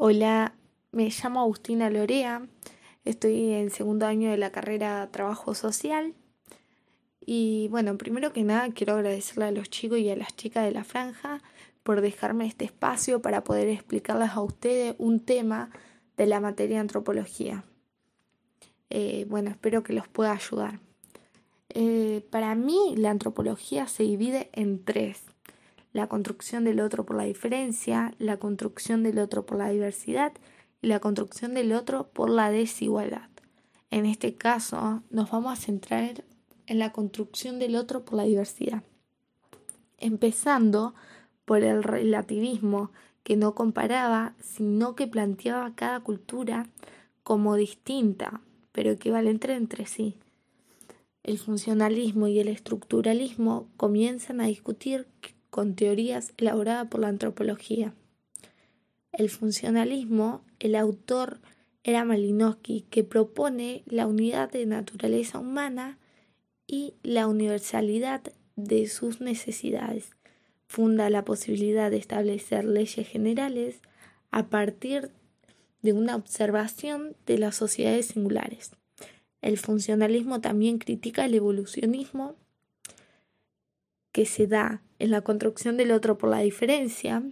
Hola, me llamo Agustina Lorea, estoy en segundo año de la carrera Trabajo Social y bueno, primero que nada quiero agradecerle a los chicos y a las chicas de la franja por dejarme este espacio para poder explicarles a ustedes un tema de la materia de antropología. Eh, bueno, espero que los pueda ayudar. Eh, para mí la antropología se divide en tres la construcción del otro por la diferencia, la construcción del otro por la diversidad y la construcción del otro por la desigualdad. En este caso, nos vamos a centrar en la construcción del otro por la diversidad, empezando por el relativismo que no comparaba, sino que planteaba cada cultura como distinta, pero equivalente entre sí. El funcionalismo y el estructuralismo comienzan a discutir con teorías elaboradas por la antropología. El funcionalismo, el autor era Malinowski, que propone la unidad de naturaleza humana y la universalidad de sus necesidades. Funda la posibilidad de establecer leyes generales a partir de una observación de las sociedades singulares. El funcionalismo también critica el evolucionismo que se da en la construcción del otro por la diferencia,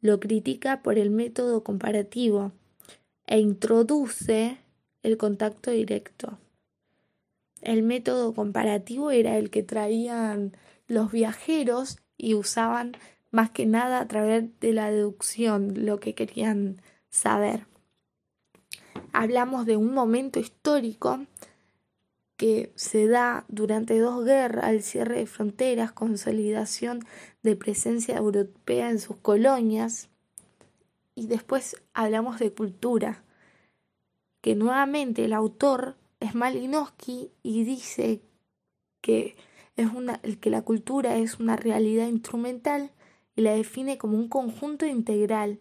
lo critica por el método comparativo e introduce el contacto directo. El método comparativo era el que traían los viajeros y usaban más que nada a través de la deducción lo que querían saber. Hablamos de un momento histórico que se da durante dos guerras, el cierre de fronteras, consolidación de presencia europea en sus colonias. Y después hablamos de cultura, que nuevamente el autor es Malinowski y dice que, es una, que la cultura es una realidad instrumental y la define como un conjunto integral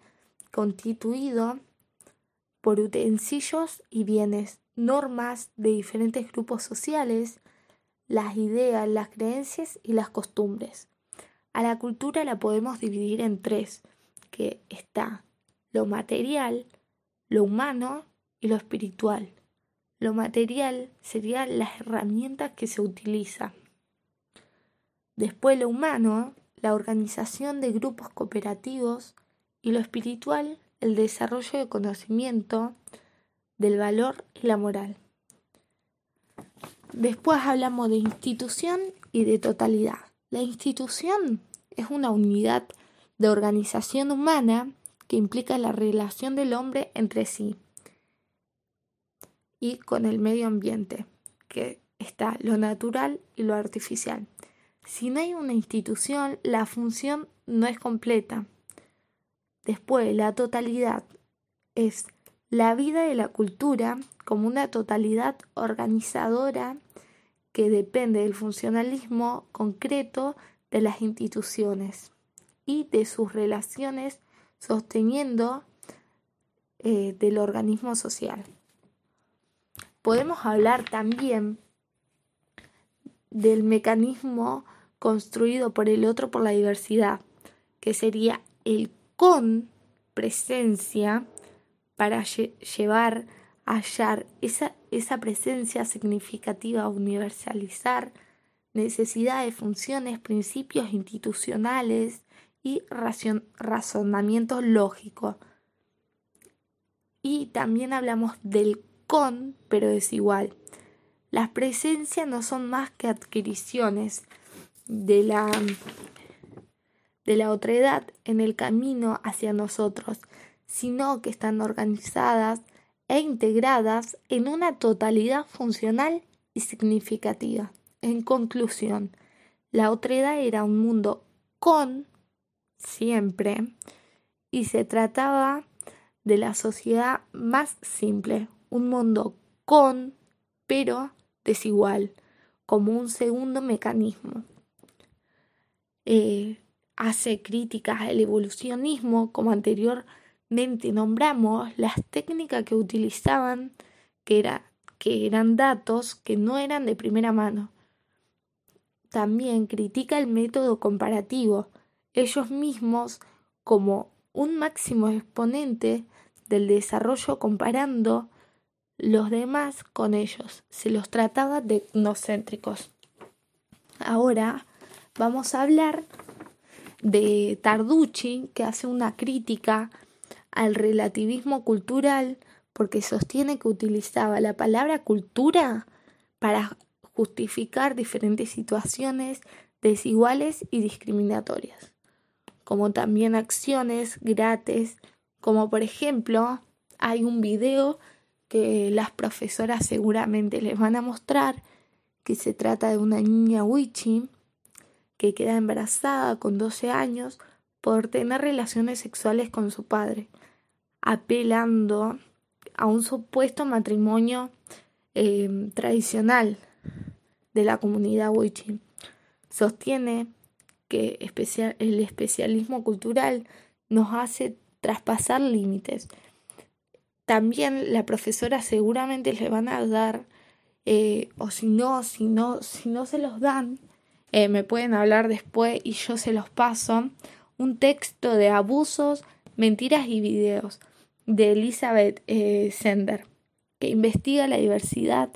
constituido por utensilios y bienes normas de diferentes grupos sociales, las ideas, las creencias y las costumbres. A la cultura la podemos dividir en tres, que está lo material, lo humano y lo espiritual. Lo material serían las herramientas que se utilizan. Después lo humano, la organización de grupos cooperativos y lo espiritual, el desarrollo de conocimiento, del valor y la moral. Después hablamos de institución y de totalidad. La institución es una unidad de organización humana que implica la relación del hombre entre sí y con el medio ambiente, que está lo natural y lo artificial. Si no hay una institución, la función no es completa. Después, la totalidad es la vida de la cultura como una totalidad organizadora que depende del funcionalismo concreto de las instituciones y de sus relaciones sosteniendo eh, del organismo social. Podemos hablar también del mecanismo construido por el otro por la diversidad, que sería el con presencia para llevar, hallar esa, esa presencia significativa, universalizar necesidades, funciones, principios institucionales y razonamientos lógicos. Y también hablamos del con, pero desigual. Las presencias no son más que adquisiciones de la, de la otredad en el camino hacia nosotros, sino que están organizadas e integradas en una totalidad funcional y significativa. En conclusión, la otredad era un mundo con siempre y se trataba de la sociedad más simple, un mundo con pero desigual, como un segundo mecanismo. Eh, hace críticas al evolucionismo como anterior nombramos las técnicas que utilizaban, que, era, que eran datos que no eran de primera mano. También critica el método comparativo, ellos mismos como un máximo exponente del desarrollo comparando los demás con ellos. Se los trataba de etnocéntricos. Ahora vamos a hablar de Tarducci, que hace una crítica al relativismo cultural porque sostiene que utilizaba la palabra cultura para justificar diferentes situaciones desiguales y discriminatorias, como también acciones gratis, como por ejemplo hay un video que las profesoras seguramente les van a mostrar que se trata de una niña Wichi que queda embarazada con 12 años por tener relaciones sexuales con su padre, apelando a un supuesto matrimonio eh, tradicional de la comunidad Wichi. Sostiene que el especialismo cultural nos hace traspasar límites. También la profesora seguramente le van a dar, eh, o si no, si no, si no se los dan, eh, me pueden hablar después y yo se los paso, un texto de abusos, mentiras y videos de Elizabeth eh, Sender, que investiga la diversidad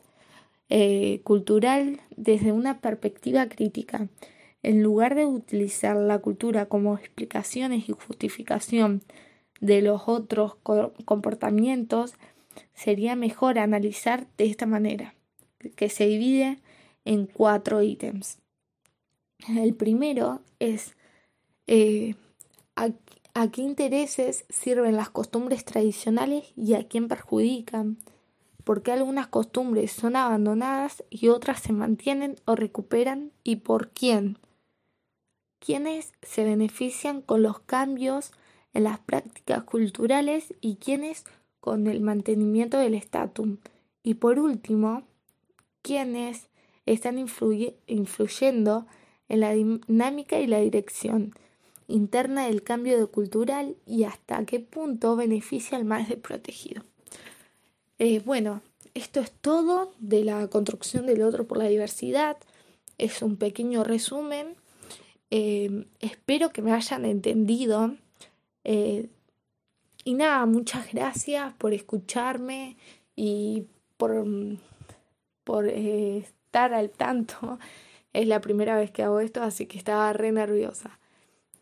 eh, cultural desde una perspectiva crítica. En lugar de utilizar la cultura como explicaciones y justificación de los otros comportamientos, sería mejor analizar de esta manera, que se divide en cuatro ítems. El primero es eh, qué intereses sirven las costumbres tradicionales y a quién perjudican, por qué algunas costumbres son abandonadas y otras se mantienen o recuperan y por quién. ¿Quiénes se benefician con los cambios en las prácticas culturales y quiénes con el mantenimiento del estatus? Y por último, ¿quiénes están influyendo en la dinámica y la dirección interna del cambio cultural y hasta qué punto beneficia al más desprotegido. Eh, bueno, esto es todo de la construcción del otro por la diversidad. Es un pequeño resumen. Eh, espero que me hayan entendido. Eh, y nada, muchas gracias por escucharme y por, por estar al tanto es la primera vez que hago esto, así que estaba re nerviosa.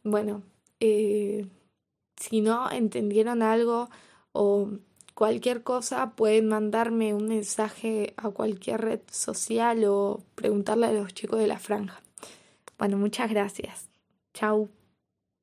Bueno, eh, si no entendieron algo o cualquier cosa, pueden mandarme un mensaje a cualquier red social o preguntarle a los chicos de la franja. Bueno, muchas gracias. Chao.